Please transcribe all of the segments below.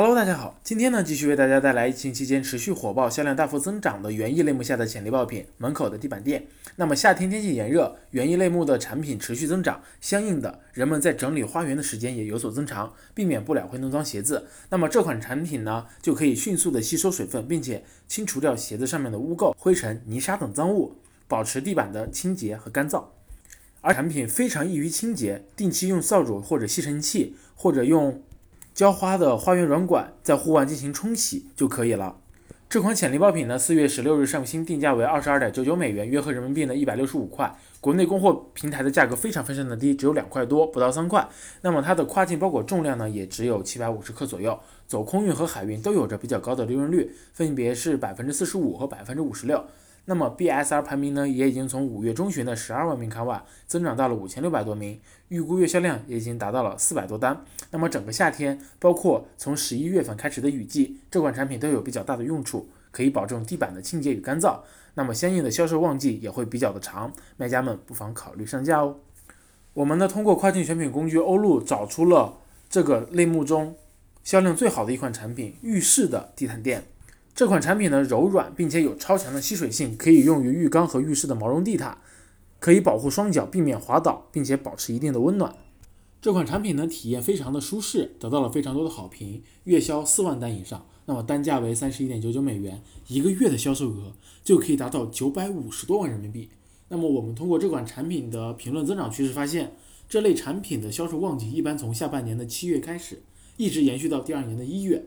Hello，大家好，今天呢继续为大家带来疫情期间持续火爆、销量大幅增长的园艺类目下的潜力爆品——门口的地板垫。那么夏天天气炎热，园艺类目的产品持续增长，相应的，人们在整理花园的时间也有所增长，避免不了会弄脏鞋子。那么这款产品呢，就可以迅速的吸收水分，并且清除掉鞋子上面的污垢、灰尘、泥沙等脏物，保持地板的清洁和干燥。而产品非常易于清洁，定期用扫帚或者吸尘器，或者用。浇花的花园软管在户外进行冲洗就可以了。这款潜力爆品呢，四月十六日上新，定价为二十二点九九美元，约合人民币呢一百六十五块。国内供货平台的价格非常非常的低，只有两块多，不到三块。那么它的跨境包裹重量呢，也只有七百五十克左右。走空运和海运都有着比较高的利润率，分别是百分之四十五和百分之五十六。那么 BSR 排名呢，也已经从五月中旬的十二万名卡瓦增长到了五千六百多名，预估月销量也已经达到了四百多单。那么整个夏天，包括从十一月份开始的雨季，这款产品都有比较大的用处，可以保证地板的清洁与干燥。那么相应的销售旺季也会比较的长，卖家们不妨考虑上架哦。我们呢通过跨境选品工具欧路找出了这个类目中销量最好的一款产品——浴室的地毯垫。这款产品呢柔软，并且有超强的吸水性，可以用于浴缸和浴室的毛绒地毯，可以保护双脚，避免滑倒，并且保持一定的温暖。这款产品呢体验非常的舒适，得到了非常多的好评，月销四万单以上，那么单价为三十一点九九美元，一个月的销售额就可以达到九百五十多万人民币。那么我们通过这款产品的评论增长趋势发现，这类产品的销售旺季一般从下半年的七月开始，一直延续到第二年的一月。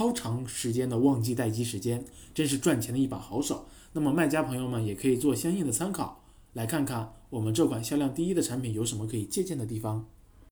超长时间的旺季待机时间，真是赚钱的一把好手。那么卖家朋友们也可以做相应的参考，来看看我们这款销量第一的产品有什么可以借鉴的地方。